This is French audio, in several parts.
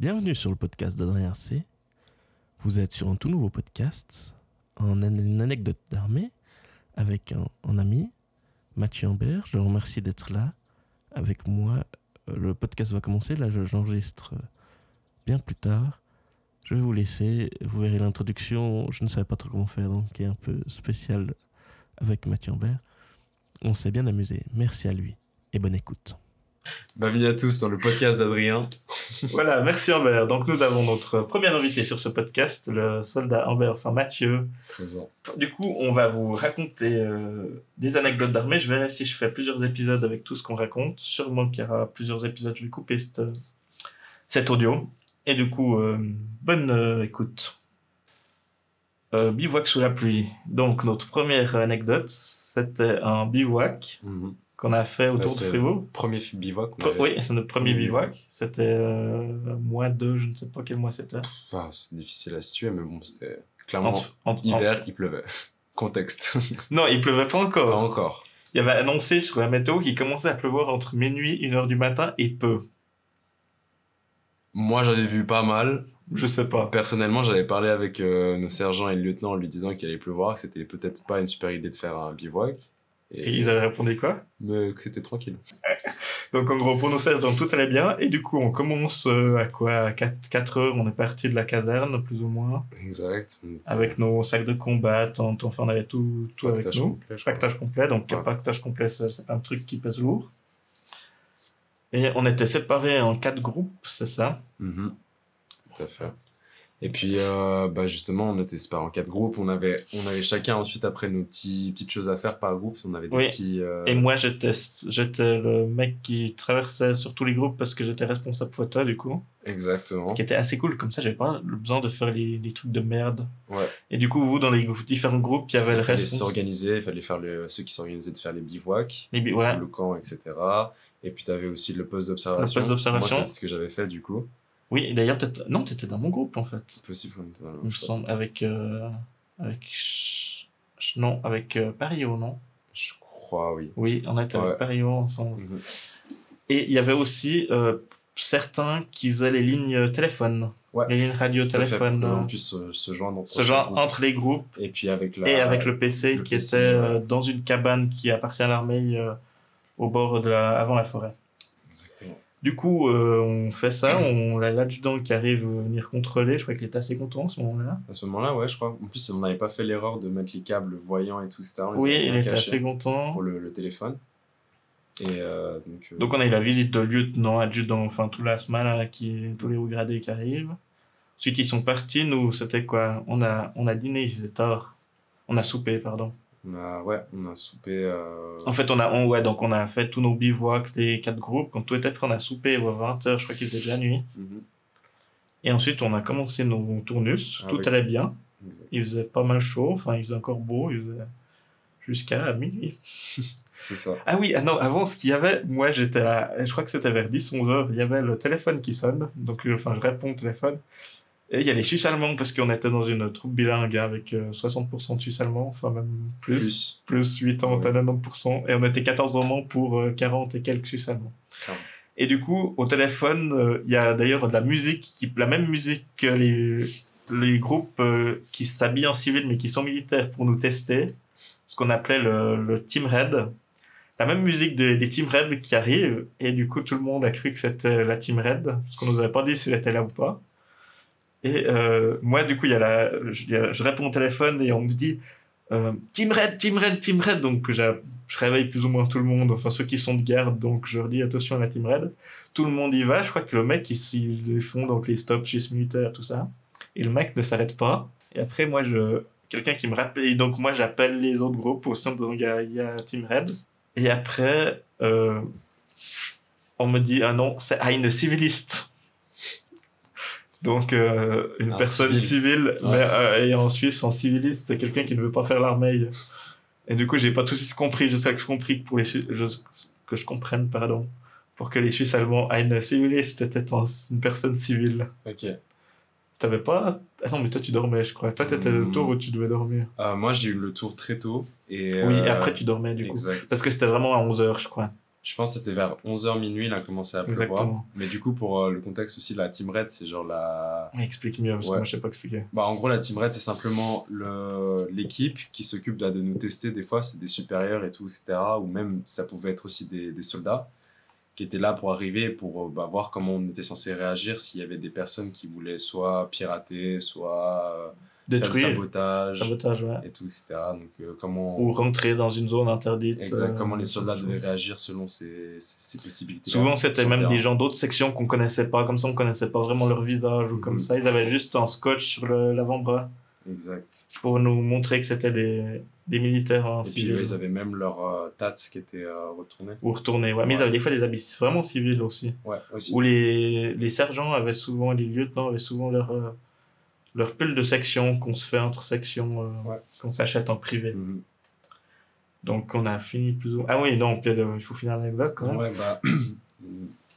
Bienvenue sur le podcast d'Adrien C. Vous êtes sur un tout nouveau podcast, une anecdote d'armée, avec un, ami, Mathieu Ambert. Je le remercie d'être là avec moi. Euh, Le podcast va commencer, là je- j'enregistre euh, bien plus tard. Je vais vous laisser, vous verrez l'introduction, je ne savais pas trop comment faire, donc qui est un peu spéciale avec Mathieu Ambert. On s'est bien amusé, merci à lui, et bonne écoute. Bienvenue à tous dans le podcast d'Adrien. Voilà, merci Amber. Donc nous avons notre premier invité sur ce podcast, le soldat Amber, enfin Mathieu. Présent. Du coup, on va vous raconter euh, des anecdotes d'armée. Je verrai si je fais plusieurs épisodes avec tout ce qu'on raconte. Sûrement qu'il y aura plusieurs épisodes. Je vais couper cette- cet audio. Et du coup, euh, bonne euh, écoute. Bivouac sous la pluie. Donc notre première anecdote, c'était un bivouac Mhm. Qu'on a fait autour de c'est- Fribourg. Premier bivouac. avait- Oui, c'est notre premier bivouac. C'était euh, mois 2, je ne sais pas quel mois c'était. Ah, c'est difficile à situer, mais bon, c'était clairement Entre- entre- hiver, il pleuvait. Contexte. Non, il pleuvait pas Pas encore. encore. Il y avait annoncé sur la météo qu'il commençait à pleuvoir entre minuit, 1h du matin et peu. Moi, j'en ai vu pas mal. Je sais pas. Personnellement, j'avais parlé avec euh, nos sergents et le lieutenant en lui disant qu'il allait pleuvoir, que c'était peut-être pas une super idée de faire un bivouac. Et ils avaient répondu quoi? Mais que c'était tranquille. Donc en gros, pour nous sergents, tout allait bien. Et du coup, on commence euh, à quoi? À 4, heures, on est parti de la caserne, plus ou moins. Exact. Avec nos sacs de combat, enfin on avait tout, tout avec nous. complet. Pactage complet, donc Ouais. pactage complet, c'est un truc qui pèse lourd. Et on était séparés en quatre groupes, c'est ça? Mhm. Tout à fait. Et puis, euh, bah justement, on était séparés en quatre groupes. On avait, on avait chacun ensuite, après, nos petits, petites choses à faire par groupe. On avait des Oui. petits. euh, Et moi, j'étais, j'étais le mec qui traversait sur tous les groupes parce que j'étais responsable photo, du coup. Exactement. Ce qui était assez cool, comme ça, j'avais pas besoin de faire les, les trucs de merde. Ouais. Et du coup, vous, dans les différents groupes, il y avait Il le fallait responsable. s'organiser, il fallait faire le, ceux qui s'organisaient de faire les bivouacs, Les bi- camp, etc. Et puis, tu avais aussi le poste d'observation. Le poste d'observation. Moi, c'est ce que j'avais fait, du coup. Oui, d'ailleurs, t'étais- non, t'étais dans mon groupe, en fait. Possible qu'on était dans le Il me semble, avec, euh, avec, Ch- Ch- non, avec euh, Pario, non? Je crois, oui. Oui, on était Ouais. avec Pario ensemble. Mhm. Et il y avait aussi, euh, certains qui faisaient les lignes téléphone. Ouais. Les lignes radio Tout à fait, téléphone. pour euh, qu'on puisse se, se joindre ce genre groupe. entre les groupes Et puis avec la... et avec le PC le qui PC, était euh, ouais. dans une cabane qui appartient à l'armée euh, au bord de la avant la forêt. Exactement. Du coup, euh, on fait ça, on a l'adjudant qui arrive euh, venir contrôler, je crois qu'il était assez content à ce moment-là. À ce moment-là, ouais, je crois. En plus, on n'avait pas fait l'erreur de mettre les câbles voyants et tout ça. On les Oui, il était assez content. pour le, le téléphone. Et euh, donc, euh, Donc on a eu la visite de lieutenant, adjudant, enfin tout la semaine là, qui tous les hauts gradés qui arrivent. Ensuite ils sont partis, nous c'était quoi? On a on a dîné, il faisait tard. On a soupé, pardon. On a, ouais, on a soupé. euh, En fait, on a, on, ouais, donc on a fait tous nos bivouacs, les quatre groupes. Quand tout était prêt, on a soupé à 20h, je crois qu'il était déjà nuit. mhm, Et ensuite, on a commencé nos tournus. Ah tout oui. allait bien. exact. Il faisait pas mal chaud, enfin, il faisait encore beau, il faisait jusqu'à minuit. C'est ça. Ah oui, ah non, avant, ce qu'il y avait, moi j'étais à, je crois que c'était vers 10, 11 heures, il y avait le téléphone qui sonne. Donc, euh, enfin, je réponds au téléphone. Et il y a les Suisses allemands, parce qu'on était dans une troupe bilingue hein, avec euh, 60% de Suisses allemands, enfin même plus, Plus. plus 80 Ouais. à 90%. Et on était 14 romans pour euh, 40 et quelques Suisses allemands. Et du coup, au téléphone, euh, il y a d'ailleurs de la musique, qui, la même musique que les, les groupes euh, qui s'habillent en civil mais qui sont militaires pour nous tester, ce qu'on appelait le, le Team Red. La même musique des, des Team Red qui arrive, et du coup, tout le monde a cru que c'était la Team Red, parce qu'on nous avait pas dit si elle était là ou pas. Et euh, moi, du coup, il y a la, je, réponds au téléphone et on me dit euh, Team Red, Team Red, Team Red. Donc, je réveille plus ou moins tout le monde, enfin ceux qui sont de garde, donc je leur dis attention à la Team Red. Tout le monde y va. Je crois que le mec, ils, ils font donc les stops suisses militaires, tout ça. Et le mec ne s'arrête pas. Et après, moi, je. Quelqu'un qui me rappelle. Et donc, moi, j'appelle les autres groupes au sein de. Donc, il Team Red. Et après, euh, on me dit ah non, c'est une civiliste. Donc, euh, une Un personne civil. civile, Ouais. mais euh, et en Suisse, en civiliste, c'est quelqu'un qui ne veut pas faire l'armée. Et du coup, j'ai pas tout de suite compris. Sais que je compris que pour les je- que je comprenne, pardon, pour que les Suisses allemands, une civiliste, c'était une personne civile. Ok. T'avais pas Ah non, mais toi, tu dormais, je crois. Toi, t'étais le Hmm. tour où tu devais dormir. Euh, moi, j'ai eu le tour très tôt. Et, Oui, euh, et après, tu dormais, du coup. Parce que c'était vraiment à 11h, je crois. Je pense que c'était vers 11h minuit, il a commencé à pleuvoir. Exactement. Mais du coup, pour euh, le contexte aussi, la Team Red, c'est genre la. Explique mieux, parce que Ouais. moi, je sais pas expliquer. Bah, en gros, la Team Red, c'est simplement le- l'équipe qui s'occupe de, de nous tester. Des fois, c'est des supérieurs et tout, etc. Ou même, ça pouvait être aussi des, des soldats qui étaient là pour arriver, pour euh, bah, voir comment on était censé réagir s'il y avait des personnes qui voulaient soit pirater, soit euh, faire du Détruire. sabotage Sabotage, ouais. et tout, etc. Donc, euh, comment, Ou rentrer dans une zone interdite. exact, euh, comment les soldats devaient réagir selon ces, ces, ces possibilités. Souvent, c'était même des gens d'autres sections qu'on connaissait pas, comme ça, on connaissait pas vraiment leur visage ou comme Mhm. ça. Ils avaient juste un scotch sur l'avant-bras Exact. pour nous montrer que c'était des, des militaires en Et puis, civil. ouais, ils avaient même leur euh, tats qui était euh, retourné. Ou retourner, ouais. Mais ils avaient des fois des habits vraiment civils aussi. Ouais, aussi. Où les, les sergents avaient souvent, les lieutenants avaient souvent leur, euh, leur pull de section qu'on se fait entre sections, euh, Ouais. qu'on s'achète en privé. Mhm. Donc on a fini plus ou Ah oui, non, puis, euh, il faut finir l'anecdote quand même. Ouais, bah.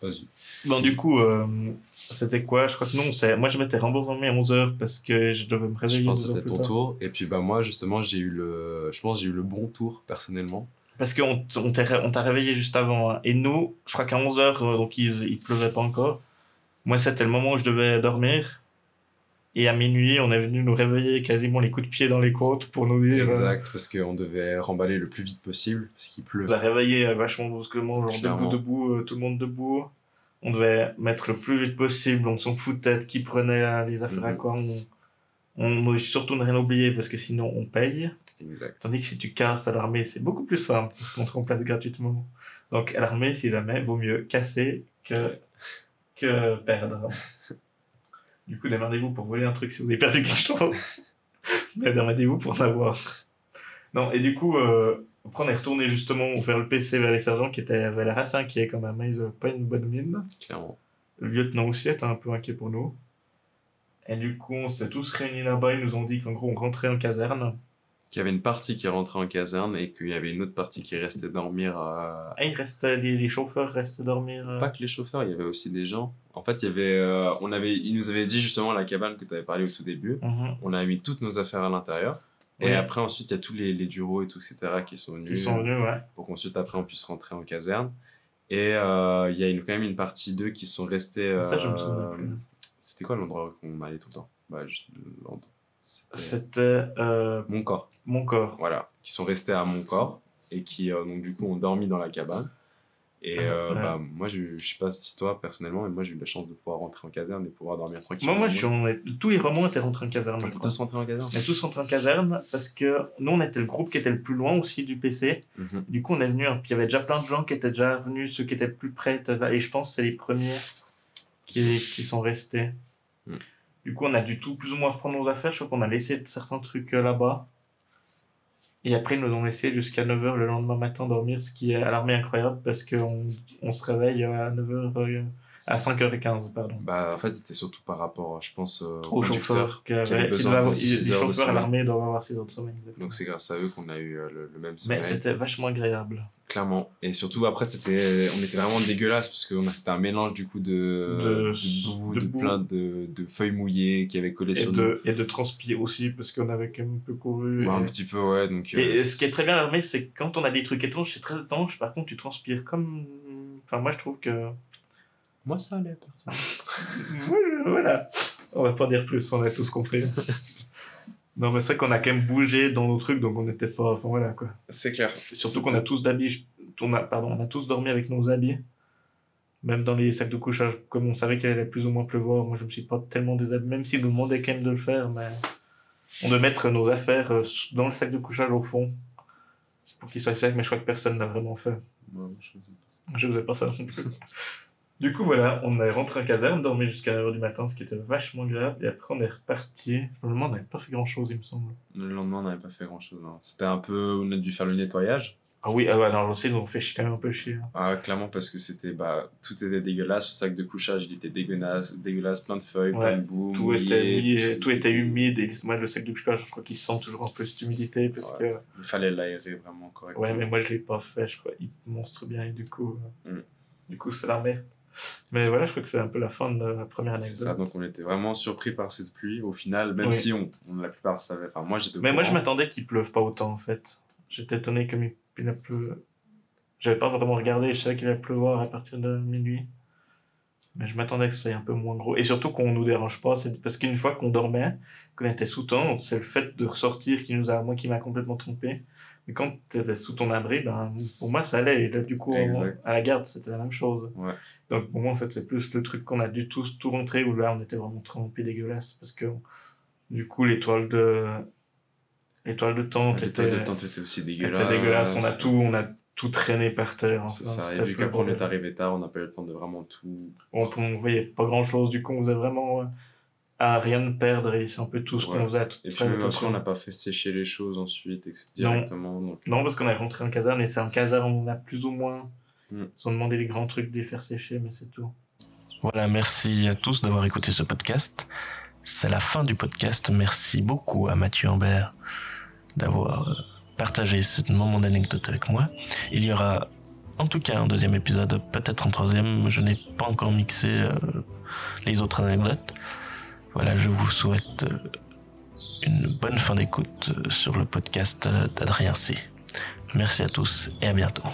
Vas-y. Bon, du coup, euh, c'était quoi? Je crois que non, c'est... moi je m'étais remboursé à 11h parce que je devais me réveiller. Je pense 11 que c'était ton tard. tour. Et puis, bah, moi, justement, j'ai eu le. Je pense que j'ai eu le bon tour, personnellement. Parce qu'on t'a on t'a réveillé juste avant. hein. Et nous, je crois qu'à 11h, donc il, il pleuvait pas encore. Moi, c'était le moment où je devais dormir. Et à minuit, on est venu nous réveiller quasiment les coups de pied dans les côtes pour nous dire. euh, Exact, parce qu'on devait remballer le plus vite possible, parce qu'il pleut. On a réveillé euh, vachement brusquement, genre Clairement. debout, debout, euh, tout le monde debout. On devait mettre le plus vite possible, on s'en foutait de qui prenait les affaires à Mhm. quoi. On, on doit surtout ne rien oublier parce que sinon on paye. Exact. Tandis que si tu casses à l'armée, c'est beaucoup plus simple parce qu'on te remplace gratuitement. Donc à l'armée, si jamais, vaut mieux casser que, que perdre. Du coup, démerdez-vous pour voler un truc si vous avez perdu quelque chose. Mais démerdez-vous pour en avoir. Non, et du coup, euh, après on est retourné justement vers le PC, vers les sergents qui étaient vers la RA5 qui est quand même, ils avaient pas une bonne mine. Clairement. Le lieutenant aussi était un peu inquiet pour nous. Et du coup, on s'est tous réunis là-bas, ils nous ont dit qu'en gros on rentrait en caserne. Qu'il y avait une partie qui rentrait en caserne et qu'il y avait une autre partie qui restait dormir. à- Ah, il restait, les, les chauffeurs restaient dormir. euh, Pas que les chauffeurs, il y avait aussi des gens. En fait, il y avait. euh, on avait, ils nous avaient dit justement la cabane que tu avais parlé au tout début. mhm. On a mis toutes nos affaires à l'intérieur. Et après, ensuite, il y a tous les, les bureaux et tout, etc., qui sont venus. Ils sont venus, ouais. pour qu'ensuite après on puisse rentrer en caserne. Et euh, il y a une, quand même une partie d'eux qui sont restés. Ça, je me euh, souviens plus. C'était quoi l'endroit où on allait tout le temps? Bah, C'était euh, mon corps. mon corps. Voilà, qui sont restés à mon corps et qui donc du coup ont dormi dans la cabane. Et Ah, euh, ouais. bah, moi, je, je sais pas si toi personnellement, mais moi j'ai eu la chance de pouvoir rentrer en caserne et pouvoir dormir tranquillement. Moi, moi, je suis en- tous les romans étaient rentrés en caserne. crois. tous rentrés en caserne On est tous rentrés en caserne parce que nous, on était le groupe qui était le plus loin aussi du PC. Mhm. Du coup, on est venu, hein, puis il y avait déjà plein de gens qui étaient déjà venus, ceux qui étaient plus près, et je pense que c'est les premiers qui, qui sont restés. Mm. Du coup, on a dû tout plus ou moins reprendre nos affaires. Je crois qu'on a laissé certains trucs euh, là-bas. Et après, ils nous ont laissé jusqu'à 9h le lendemain matin dormir, ce qui est à l'armée incroyable parce qu'on on se réveille à 9h, à 5h15, pardon. Bah, en fait, c'était surtout par rapport, je pense, euh, Aux chauffeurs qui, besoin les chauffeurs à l'armée doivent avoir 6 heures de sommeil. exactement. Donc c'est grâce à eux qu'on a eu euh, le, le même sommeil. Mais c'était vachement agréable. Clairement. Et surtout, après, c'était, on était vraiment dégueulasse parce que c'était un mélange du coup de, De- de boue, de de, boue. plein de, de feuilles mouillées qui avaient collé Et sur de, et de transpirer aussi, parce qu'on avait quand même un peu couru. nous. Ouais, et- un petit peu, ouais. Donc, euh, Et ce qui est très bien à l'armée, c'est que quand on a des trucs étranges, c'est très étanche. Par contre, tu transpires comme. Enfin, moi, je trouve que. Moi, ça allait, personne. Voilà. On va pas dire plus, on a tous compris. non, mais c'est vrai qu'on a quand même bougé dans nos trucs, donc on n'était pas. Enfin, voilà quoi. C'est clair. Surtout qu'on a tous d'habits. On a, pardon, on a tous dormi avec nos habits. Même dans les sacs de couchage, comme on savait qu'il allait plus ou moins pleuvoir, moi je me suis pas tellement déshabillé, même s'ils nous demandaient quand même de le faire, mais on devait mettre nos affaires euh, dans le sac de couchage au fond pour qu'ils soient secs, mais je crois que personne n'a vraiment fait. Ouais, je sais pas. Je faisais pas ça non plus. du coup, voilà, on est rentré en caserne, dormi jusqu'à 9h du matin, ce qui était vachement agréable, et après on est reparti. Me demande, on n'avait pas fait grand chose, il me semble. Le lendemain, on n'avait pas fait grand chose. C'était un peu. On a dû faire le nettoyage. Ah oui, ah ouais, alors aussi, ont fait quand même un peu chier. Ah, clairement, parce que c'était. Bah, tout était dégueulasse. Le sac de couchage, il était dégueulasse. dégueulasse plein de feuilles, Ouais, plein de boue. tout mouillé, était mouillé, tout était humide et moi le sac de couchage je crois qu'il sent toujours un peu cette humidité parce Il fallait l'aérer vraiment que correctement. ouais mais moi je l'ai pas fait je crois il monstre bien et du coup euh, Mm. du coup c'est la merde mais voilà je crois que c'est un peu la fin de la première C'est ça, anecdote donc on était vraiment surpris par cette pluie. Au final, même Oui. si on, on- la plupart savaient. Enfin, moi j'étais mais moi je m'attendais qu'il pleuve pas autant en fait j'étais étonné comme il, il a pleu j'avais pas vraiment regardé, je savais qu'il allait pleuvoir à partir de minuit. Mais je m'attendais que ce soit un peu moins gros. Et surtout qu'on nous dérange pas, c'est parce qu'une fois qu'on dormait, qu'on était sous tente, c'est le fait de ressortir qui nous a, moi, qui m'a complètement trompé. Mais quand tu étais sous ton abri, ben, pour moi, ça allait. Et là, du coup, à la garde, c'était la même chose. Ouais. Donc, pour moi, en fait, c'est plus le truc qu'on a dû tous tout rentrer où là, on était vraiment trempés dégueulasse. Parce que, du coup, l'étoile de, l'étoile de tente était, de tente étaient aussi était dégueulasses. dégueulasse. On a tout, on a tout traîné par terre. C'est Enfin, ça. Et vu qu'après on est arrivé tard, on n'a pas eu le temps de vraiment tout. on, on voyait pas grand chose, du coup on faisait vraiment à rien de perdre et c'est un peu tout ce qu'on Ouais. faisait à tout Et puis même après, on n'a pas fait sécher les choses ensuite, etc. Non. directement. Donc, Non, parce qu'on est rentré en caserne et c'est en caserne où on a plus ou moins. Mm. Ils ont demandé les grands trucs de les faire sécher, mais c'est tout. Voilà, merci à tous d'avoir écouté ce podcast. C'est la fin du podcast. Merci beaucoup à Mathieu Ambert d'avoir euh, partagé ce moment d'anecdote avec moi. Il y aura en tout cas un deuxième épisode, peut-être un troisième. Je n'ai pas encore mixé euh, les autres anecdotes. Voilà, je vous souhaite euh, une bonne fin d'écoute euh, sur le podcast euh, d'Adrien C. Merci à tous et à bientôt.